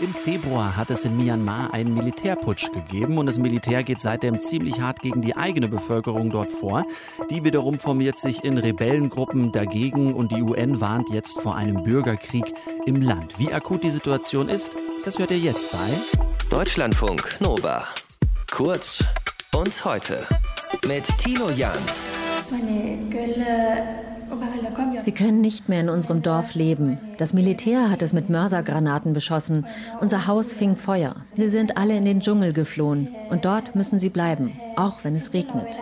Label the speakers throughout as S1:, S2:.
S1: Im Februar hat es in Myanmar einen Militärputsch gegeben und das Militär geht seitdem ziemlich hart gegen die eigene Bevölkerung dort vor. Die wiederum formiert sich in Rebellengruppen dagegen und die UN warnt jetzt vor einem Bürgerkrieg im Land. Wie akut die Situation ist, das hört ihr jetzt bei
S2: Deutschlandfunk Nova. Kurz und heute mit Tino Jan.
S3: Wir können nicht mehr in unserem Dorf leben. Das Militär hat es mit Mörsergranaten beschossen. Unser Haus fing Feuer. Sie sind alle in den Dschungel geflohen. Und dort müssen sie bleiben, auch wenn es regnet.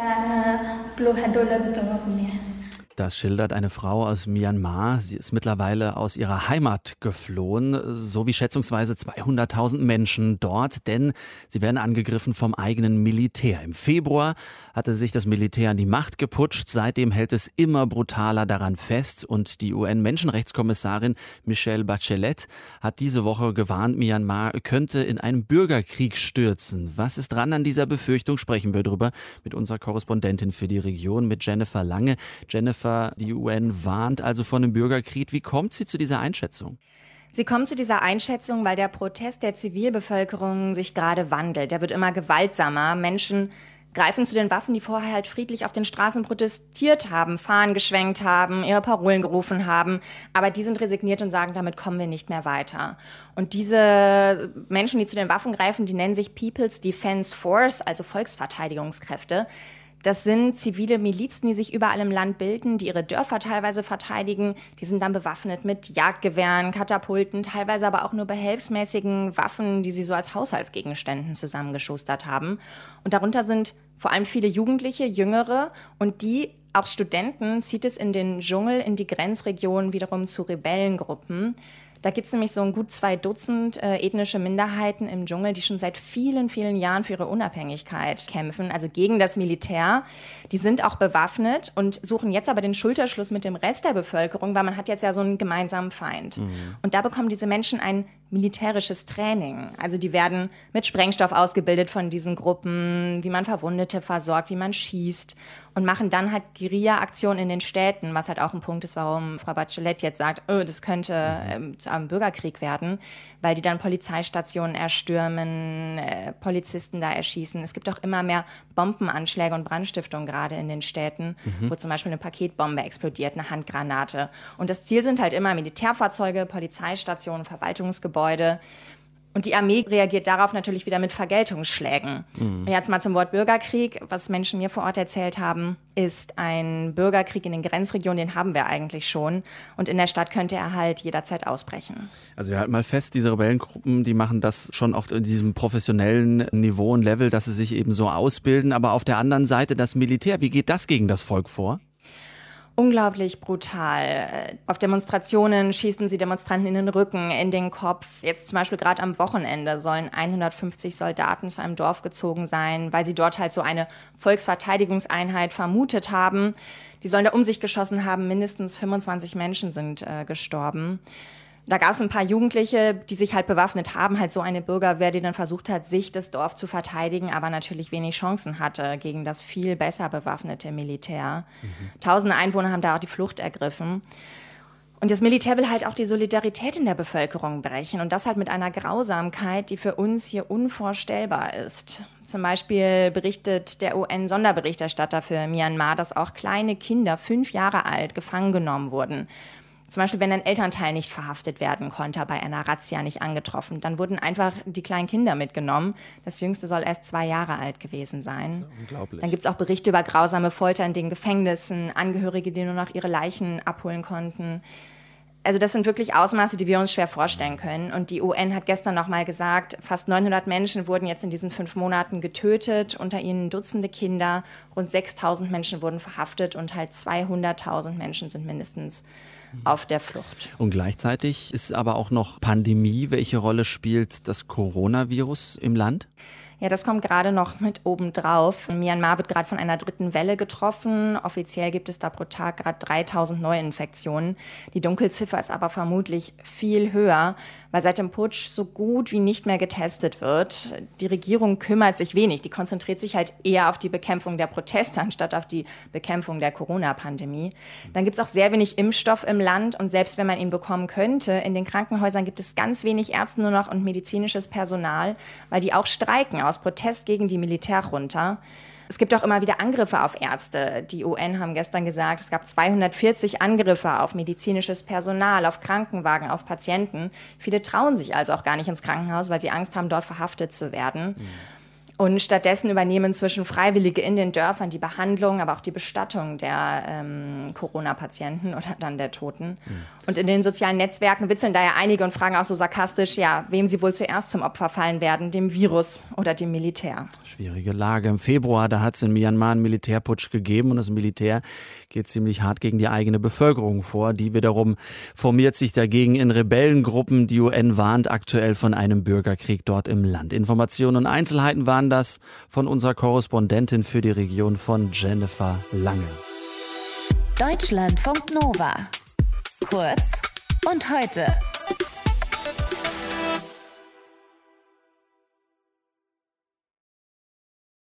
S1: Das schildert eine Frau aus Myanmar. Sie ist mittlerweile aus ihrer Heimat geflohen, so wie schätzungsweise 200.000 Menschen dort, denn sie werden angegriffen vom eigenen Militär. Im Februar hatte sich das Militär an die Macht geputscht. Seitdem hält es immer brutaler daran fest und die UN-Menschenrechtskommissarin Michelle Bachelet hat diese Woche gewarnt, Myanmar könnte in einen Bürgerkrieg stürzen. Was ist dran an dieser Befürchtung? Sprechen wir darüber mit unserer Korrespondentin für die Region, mit Jennifer Lange. Jennifer, Helfer. Die UN warnt also vor einem Bürgerkrieg. Wie kommt sie zu dieser Einschätzung?
S4: Sie kommt zu dieser Einschätzung, weil der Protest der Zivilbevölkerung sich gerade wandelt. Der wird immer gewaltsamer. Menschen greifen zu den Waffen, die vorher halt friedlich auf den Straßen protestiert haben, Fahnen geschwenkt haben, ihre Parolen gerufen haben. Aber die sind resigniert und sagen, damit kommen wir nicht mehr weiter. Und diese Menschen, die zu den Waffen greifen, die nennen sich People's Defense Force, also Volksverteidigungskräfte. Das sind zivile Milizen, die sich überall im Land bilden, die ihre Dörfer teilweise verteidigen. Die sind dann bewaffnet mit Jagdgewehren, Katapulten, teilweise aber auch nur behelfsmäßigen Waffen, die sie so als Haushaltsgegenständen zusammengeschustert haben. Und darunter sind vor allem viele Jugendliche, Jüngere und die auch Studenten zieht es in den Dschungel, in die Grenzregionen wiederum zu Rebellengruppen. Da gibt es nämlich so ein gut zwei Dutzend äh, ethnische Minderheiten im Dschungel, die schon seit vielen, vielen Jahren für ihre Unabhängigkeit kämpfen, also gegen das Militär. Die sind auch bewaffnet und suchen jetzt aber den Schulterschluss mit dem Rest der Bevölkerung, weil man hat jetzt ja so einen gemeinsamen Feind. Mhm. Und da bekommen diese Menschen ein militärisches Training. Also die werden mit Sprengstoff ausgebildet von diesen Gruppen, wie man Verwundete versorgt, wie man schießt und machen dann halt Guerilla-Aktionen in den Städten, was halt auch ein Punkt ist, warum Frau Bachelet jetzt sagt, oh, das könnte ähm, zu einem Bürgerkrieg werden, weil die dann Polizeistationen erstürmen, äh, Polizisten da erschießen. Es gibt auch immer mehr Bombenanschläge und Brandstiftungen gerade in den Städten, mhm. wo zum Beispiel eine Paketbombe explodiert, eine Handgranate. Und das Ziel sind halt immer Militärfahrzeuge, Polizeistationen, Verwaltungsgebäude. Und die Armee reagiert darauf natürlich wieder mit Vergeltungsschlägen. Mhm. Jetzt mal zum Wort Bürgerkrieg. Was Menschen mir vor Ort erzählt haben, ist ein Bürgerkrieg in den Grenzregionen, den haben wir eigentlich schon. Und in der Stadt könnte er halt jederzeit ausbrechen.
S1: Also wir halten mal fest, diese Rebellengruppen, die machen das schon auf diesem professionellen Niveau und Level, dass sie sich eben so ausbilden. Aber auf der anderen Seite das Militär, wie geht das gegen das Volk vor?
S4: Unglaublich brutal. Auf Demonstrationen schießen sie Demonstranten in den Rücken, in den Kopf. Jetzt zum Beispiel gerade am Wochenende sollen 150 Soldaten zu einem Dorf gezogen sein, weil sie dort halt so eine Volksverteidigungseinheit vermutet haben. Die sollen da um sich geschossen haben. Mindestens 25 Menschen sind äh, gestorben da gab es ein paar Jugendliche, die sich halt bewaffnet haben, halt so eine Bürgerwehr, die dann versucht hat, sich das Dorf zu verteidigen, aber natürlich wenig Chancen hatte gegen das viel besser bewaffnete Militär. Mhm. Tausende Einwohner haben da auch die Flucht ergriffen. Und das Militär will halt auch die Solidarität in der Bevölkerung brechen und das halt mit einer Grausamkeit, die für uns hier unvorstellbar ist. Zum Beispiel berichtet der UN-Sonderberichterstatter für Myanmar, dass auch kleine Kinder, fünf Jahre alt, gefangen genommen wurden zum Beispiel, wenn ein Elternteil nicht verhaftet werden konnte, bei einer Razzia nicht angetroffen, dann wurden einfach die kleinen Kinder mitgenommen. Das Jüngste soll erst zwei Jahre alt gewesen sein. Unglaublich. Dann gibt es auch Berichte über grausame Folter in den Gefängnissen, Angehörige, die nur noch ihre Leichen abholen konnten. Also das sind wirklich Ausmaße, die wir uns schwer vorstellen können. Und die UN hat gestern noch mal gesagt, fast 900 Menschen wurden jetzt in diesen fünf Monaten getötet, unter ihnen Dutzende Kinder, rund 6000 Menschen wurden verhaftet und halt 200.000 Menschen sind mindestens auf der Flucht.
S1: Und gleichzeitig ist aber auch noch Pandemie. Welche Rolle spielt das Coronavirus im Land?
S4: Ja, das kommt gerade noch mit oben drauf. Myanmar wird gerade von einer dritten Welle getroffen. Offiziell gibt es da pro Tag gerade 3000 Neuinfektionen. Die Dunkelziffer ist aber vermutlich viel höher, weil seit dem Putsch so gut wie nicht mehr getestet wird. Die Regierung kümmert sich wenig. Die konzentriert sich halt eher auf die Bekämpfung der Proteste anstatt auf die Bekämpfung der Corona-Pandemie. Dann gibt es auch sehr wenig Impfstoff im Land und selbst wenn man ihn bekommen könnte, in den Krankenhäusern gibt es ganz wenig Ärzte nur noch und medizinisches Personal, weil die auch streiken aus Protest gegen die Militärjunta. Es gibt auch immer wieder Angriffe auf Ärzte. Die UN haben gestern gesagt, es gab 240 Angriffe auf medizinisches Personal, auf Krankenwagen, auf Patienten. Viele trauen sich also auch gar nicht ins Krankenhaus, weil sie Angst haben, dort verhaftet zu werden. Mhm. Und stattdessen übernehmen inzwischen Freiwillige in den Dörfern die Behandlung, aber auch die Bestattung der ähm, Corona-Patienten oder dann der Toten. Mhm. Und in den sozialen Netzwerken witzeln daher einige und fragen auch so sarkastisch, ja, wem sie wohl zuerst zum Opfer fallen werden, dem Virus oder dem Militär.
S1: Schwierige Lage. Im Februar, da hat es in Myanmar einen Militärputsch gegeben und das Militär geht ziemlich hart gegen die eigene Bevölkerung vor. Die wiederum formiert sich dagegen in Rebellengruppen. Die UN warnt aktuell von einem Bürgerkrieg dort im Land. Informationen und Einzelheiten waren das von unserer Korrespondentin für die Region von Jennifer Lange.
S5: Deutschlandfunk Nova. Kurz und heute.